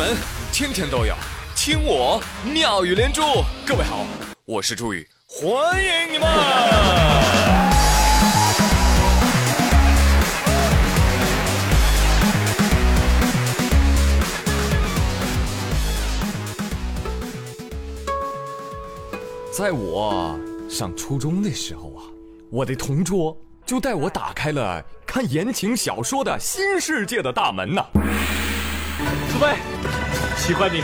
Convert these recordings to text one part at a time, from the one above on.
门天天都有听我妙语连珠。各位好，我是朱宇，欢迎你们！在我上初中的时候啊，我的同桌就带我打开了看言情小说的新世界的大门呐。楚飞，喜欢你，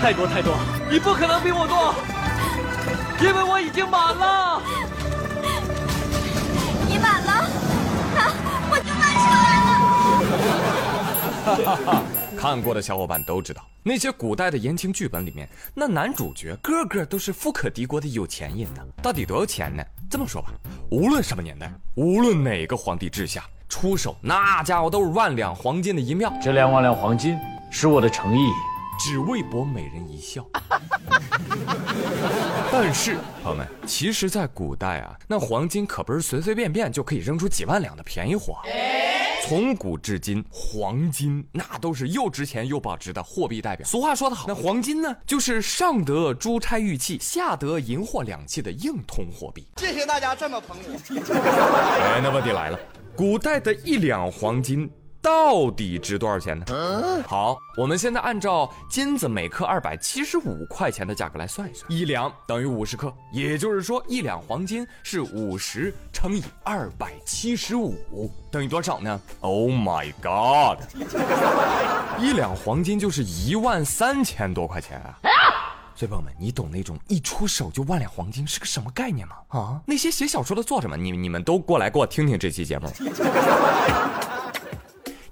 太多太多，你不可能比我多，因为我已经满了。你满了，那我就满出来了。哈哈哈！看过的小伙伴都知道，那些古代的言情剧本里面，那男主角个个都是富可敌国的有钱人呢。到底多少钱呢？这么说吧，无论什么年代，无论哪个皇帝治下，出手那家伙都是万两黄金的一票，这两万两黄金是我的诚意，只为博美人一笑。但是，朋友们，其实，在古代啊，那黄金可不是随随便便就可以扔出几万两的便宜货。从古至今，黄金那都是又值钱又保值的货币代表。俗话说得好，那黄金呢，就是上得珠钗玉器，下得银货两讫的硬通货币。谢谢大家这么捧我。哎，那问题来了，古代的一两黄金到底值多少钱呢？好，我们现在按照金子每克二百七十五块钱的价格来算一算，一两等于五十克，也就是说一两黄金是五十乘以二百七十五，等于多少呢？Oh my god！一两黄金就是一万三千多块钱啊！所以朋友们，你懂那种一出手就万两黄金是个什么概念吗？啊，那些写小说的作者们，你你们都过来给我听听这期节目。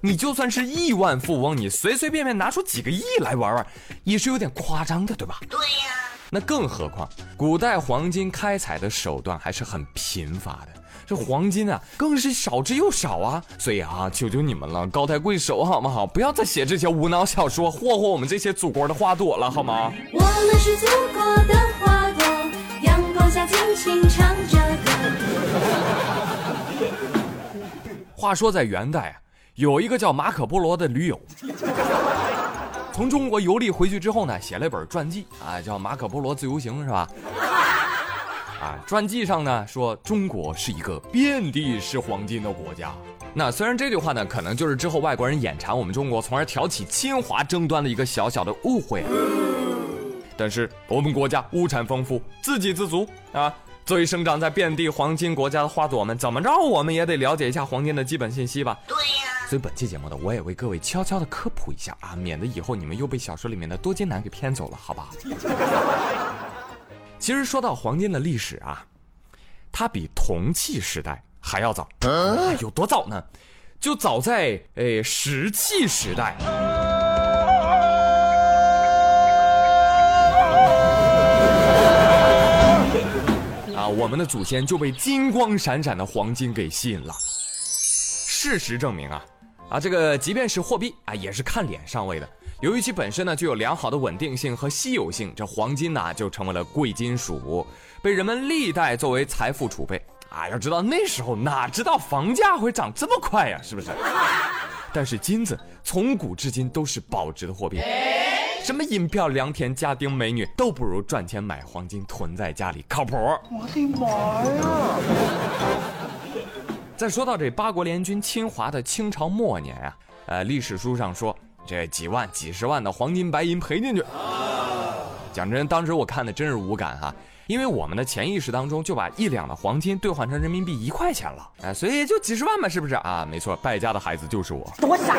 你就算是亿万富翁，你随随便便拿出几个亿来玩玩，也是有点夸张的，对吧？对呀。那更何况，古代黄金开采的手段还是很贫乏的，这黄金啊，更是少之又少啊。所以啊，求求你们了，高抬贵手好不好？不要再写这些无脑小说，霍霍我们这些祖国的花朵了，好吗？我们是祖国的花朵，阳光下尽情唱着歌。话说在元代啊，有一个叫马可波罗的驴友，从中国游历回去之后呢，写了一本传记啊，叫《马可波罗自由行》，是吧？啊，传记上呢说中国是一个遍地是黄金的国家。那虽然这句话呢，可能就是之后外国人眼馋我们中国，从而挑起侵华争端的一个小小的误会，但是我们国家物产丰富，自给自足啊。作为生长在遍地黄金国家的花朵们，怎么着我们也得了解一下黄金的基本信息吧？对呀。所以本期节目呢，我也为各位悄悄的科普一下啊，免得以后你们又被小说里面的多金男给骗走了，好吧？其实说到黄金的历史啊，它比铜器时代还要早，啊、有多早呢？就早在诶石器时代。啊，我们的祖先就被金光闪闪的黄金给吸引了。事实证明啊，啊，这个即便是货币啊，也是看脸上位的。由于其本身呢具有良好的稳定性和稀有性，这黄金呢就成为了贵金属，被人们历代作为财富储备。啊，要知道那时候哪知道房价会涨这么快呀，是不是？但是金子从古至今都是保值的货币。什么银票、良田、家丁、美女，都不如赚钱买黄金囤在家里靠谱。我的妈呀！再说到这八国联军侵华的清朝末年啊，呃，历史书上说这几万、几十万的黄金白银赔进去。讲真，当时我看的真是无感哈，因为我们的潜意识当中就把一两的黄金兑换成人民币一块钱了，哎，所以也就几十万嘛，是不是啊？没错，败家的孩子就是我。多傻！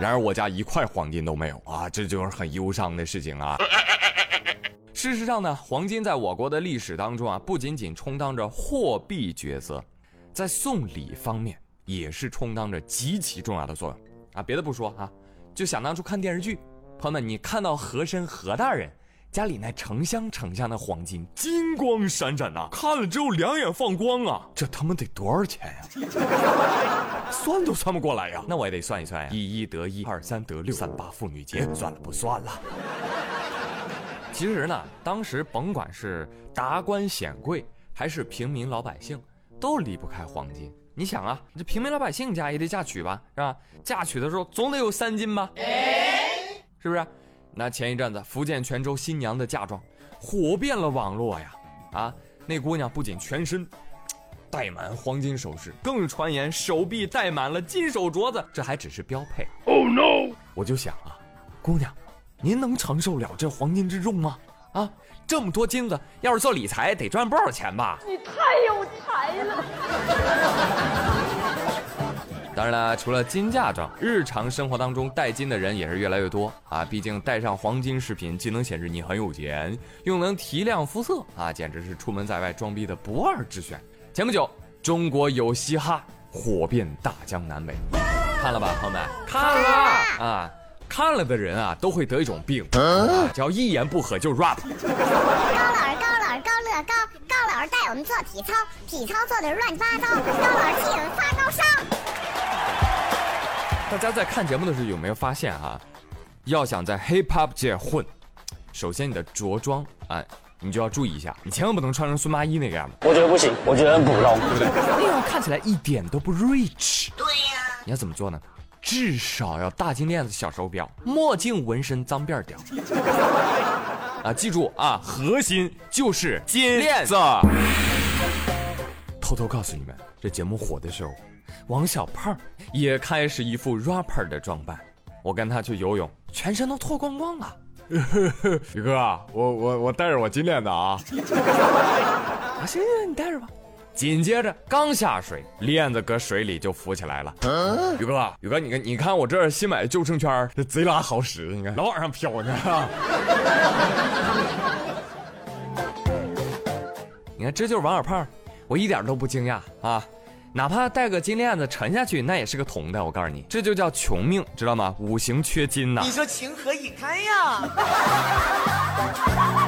然而我家一块黄金都没有啊，这就是很忧伤的事情啊。事实上呢，黄金在我国的历史当中啊，不仅仅充当着货币角色，在送礼方面也是充当着极其重要的作用啊。别的不说啊，就想当初看电视剧，朋友们，你看到和珅和大人家里那成箱成箱的黄金，金光闪闪呐、看了之后两眼放光啊，这他妈得多少钱呀、算都算不过来呀。那我也得算一算呀，一一得一，二三得六，三八妇女节，算了不算了。其实呢，当时甭管是达官显贵还是平民老百姓，都离不开黄金。你想啊，这平民老百姓家也得嫁娶吧，是吧？嫁娶的时候总得有三金吧，是不是？那前一阵子福建泉州新娘的嫁妆火遍了网络呀，啊，那姑娘不仅全身戴满黄金首饰，更传言手臂戴满了金手镯子，这还只是标配。Oh no！我就想啊，姑娘，您能承受了这黄金之重吗？啊，这么多金子，要是做理财得赚不少钱吧？你太有才了！当然了，除了金嫁妆，日常生活当中戴金的人也是越来越多啊。毕竟戴上黄金饰品，既能显示你很有钱，又能提亮肤色啊，简直是出门在外装逼的不二之选。前不久，中国有嘻哈火遍大江南北，看了吧，朋友们？看了啊，看了的人啊，都会得一种病，啊、叫一言不合就 rap。高老师，高老师，高乐高，高老师带我们做体操，体操做的乱七八糟，高老师气得发高烧。大家在看节目的时候有没有发现啊？要想在 hip hop 界混，首先你的着装啊，你就要注意一下，你千万不能穿成孙八一那个样子，我觉得不行，我觉得很普通。对不对？那样看起来一点都不 rich。对呀、你要怎么做呢？至少要大金链子、小手表、墨镜、纹身、脏辫儿屌。啊，记住啊，核心就是金链子。偷偷告诉你们，这节目火的时候，王小胖也开始一副 rapper 的装扮。我跟他去游泳，全身都脱光光了。宇哥，我我我带着我金链子啊！啊，行行，你带着吧。紧接着刚下水，链子搁水里就浮起来了。宇哥，宇哥，你看，你看我这新买的救生圈，这贼拉好使，你看老往上飘呢。你看，这就是王小胖，我一点都不惊讶啊！哪怕带个金链子沉下去，那也是个铜的。我告诉你，这就叫穷命，知道吗？五行缺金呐。你说情何以堪呀？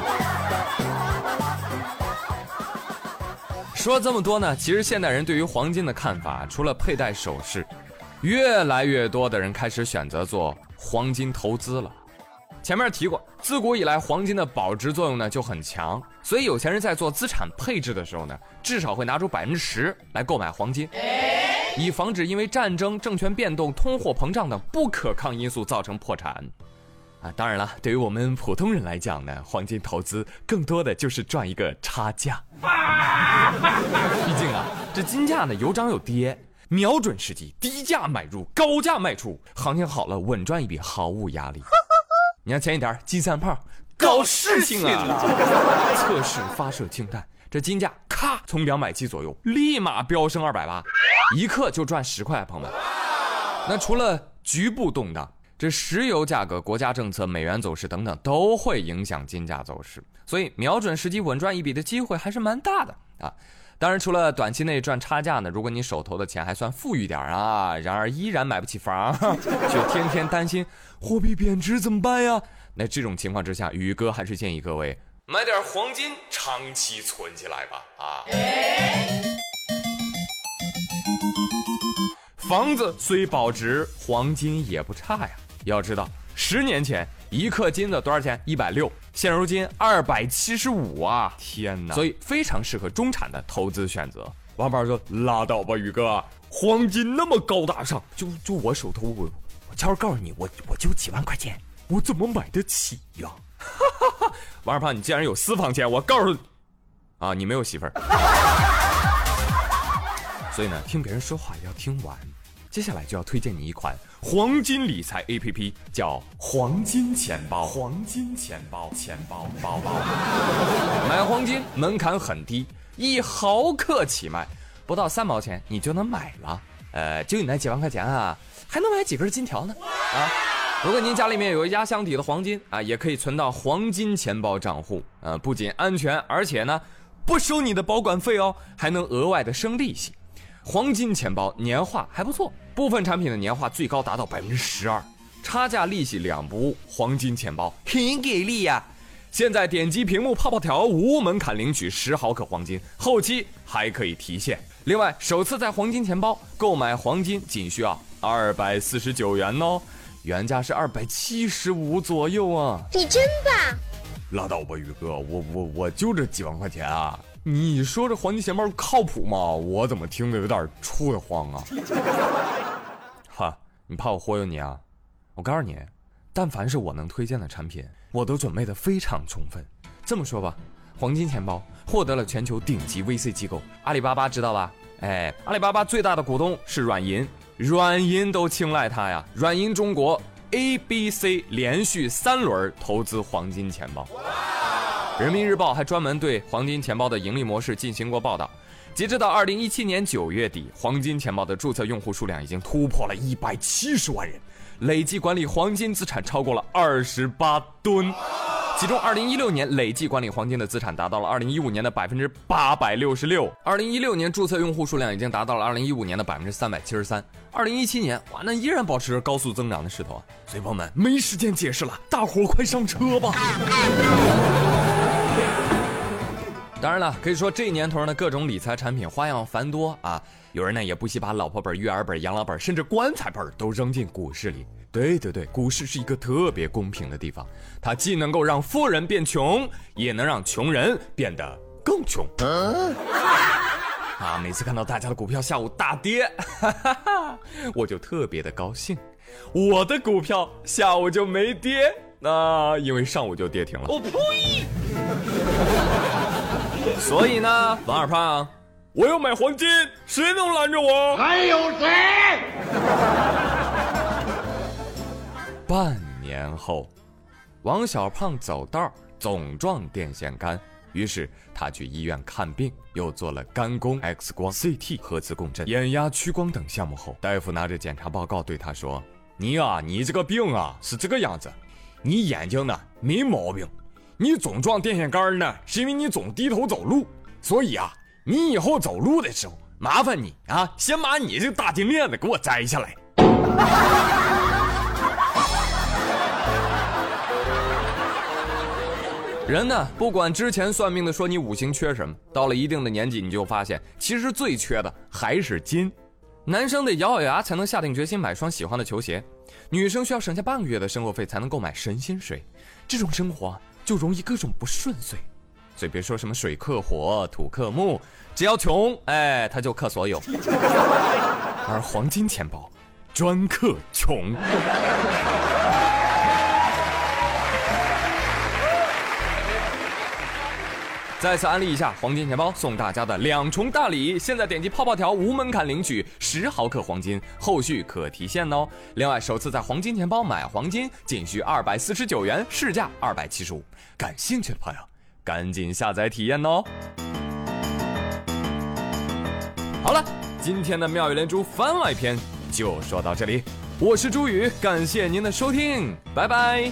说这么多呢，其实现代人对于黄金的看法，除了佩戴首饰，越来越多的人开始选择做黄金投资了。前面提过，自古以来黄金的保值作用呢就很强，所以有钱人在做资产配置的时候呢，至少会拿出百分之十来购买黄金，以防止因为战争、政权变动、通货膨胀等不可抗因素造成破产。啊，当然了，对于我们普通人来讲呢，黄金投资更多的就是赚一个差价。毕竟啊，这金价呢有涨有跌，瞄准时机，低价买入，高价卖出，行情好了稳赚一笔，毫无压力。你看前一天金三胖搞事情啊，测试发射氢弹，这金价咔从两百七左右立马飙升二百八，一克就赚十块，朋友们。那除了局部动荡，这石油价格、国家政策、美元走势等等都会影响金价走势，所以瞄准时机稳赚一笔的机会还是蛮大的啊。当然，除了短期内赚差价呢，如果你手头的钱还算富裕点啊，然而依然买不起房，却天天担心货币贬值怎么办呀？那这种情况之下，宇哥还是建议各位买点黄金，长期存起来吧啊。房子虽保值，黄金也不差呀。要知道，十年前一克金子多少钱？一百六，现如今二百七十五啊！天哪！所以非常适合中产的投资选择。王宝说：“拉倒吧，宇哥，黄金那么高大上，就就我手头我，我悄悄告诉你，我我就几万块钱，我怎么买得起呀？”王二胖，你既然有私房钱，我告诉你，啊，你没有媳妇儿，所以呢，听别人说话也要听完。接下来就要推荐你一款黄金理财 APP，叫黄金钱包。黄金钱包，钱包包包。买黄金门槛很低，一毫克起卖，不到三毛钱你就能买了。呃，就你那几万块钱啊，还能买几根金条呢？啊，如果您家里面有压箱底的黄金啊，也可以存到黄金钱包账户。呃，不仅安全，而且呢，不收你的保管费哦，还能额外的生利息。黄金钱包年化还不错，部分产品的年化最高达到百分之十二，差价利息两不误。黄金钱包很给力呀！现在点击屏幕泡泡条，无门槛领取十毫克黄金，后期还可以提现。另外，首次在黄金钱包购买黄金仅需要二百四十九元哦，原价是二百七十五左右啊！你真棒！拉倒吧，宇哥，我我我就这几万块钱啊，你说这黄金钱包靠谱吗？我怎么听着有点怵得慌啊？你怕我忽悠你啊？我告诉你，但凡是我能推荐的产品，我都准备的非常充分。这么说吧，黄金钱包获得了全球顶级 VC 机构阿里巴巴，知道吧？哎，阿里巴巴最大的股东是软银，软银都青睐它呀。软银中国 A、B、C 连续三轮投资黄金钱包。人民日报还专门对黄金钱包的盈利模式进行过报道。截止到二零一七年九月底，黄金钱包的注册用户数量已经突破了一百七十万人，累计管理黄金资产超过了二十八吨。其中，二零一六年累计管理黄金的资产达到了二零一五年的百分之八百六十六。二零一六年注册用户数量已经达到了二零一五年的百分之三百七十三。二零一七年，哇，那依然保持着高速增长的势头啊！所以朋友们，没时间解释了，大伙快上车吧！当然了，可以说这年头呢，各种理财产品花样繁多啊。有人呢也不惜把老婆本、育儿本、养老本，甚至棺材本都扔进股市里。对对对，股市是一个特别公平的地方，它既能够让富人变穷，也能让穷人变得更穷。啊，每次看到大家的股票下午大跌，哈哈哈，我就特别的高兴。我的股票下午就没跌，那因为上午就跌停了。我呸！所以呢，王二胖，我要买黄金，谁能拦着我？还有谁？半年后，王小胖走道总撞电线杆，于是他去医院看病，又做了肝功、X 光、CT、核磁共振、眼压屈光等项目后，大夫拿着检查报告对他说：“你啊，你这个病啊是这个样子，你眼睛呢没毛病。”你总撞电线杆呢，是因为你总低头走路，所以啊，你以后走路的时候，麻烦你啊，先把你这大金链子给我摘下来。人呢，不管之前算命的说你五行缺什么，到了一定的年纪，你就发现其实最缺的还是金。男生得咬咬牙才能下定决心买双喜欢的球鞋，女生需要省下半个月的生活费才能购买神仙水，这种生活。就容易各种不顺遂，所以别说什么水克火、土克木，只要穷，哎，他就克所有。而黄金钱包专克穷。再次安利一下黄金钱包送大家的两重大礼，现在点击泡泡条无门槛领取十毫克黄金，后续可提现哦。另外，首次在黄金钱包买黄金仅需二百四十九元，市价二百七十五。感兴趣的朋友，赶紧下载体验哦。好了，今天的妙语连珠番外篇就说到这里，我是朱宇，感谢您的收听，拜拜。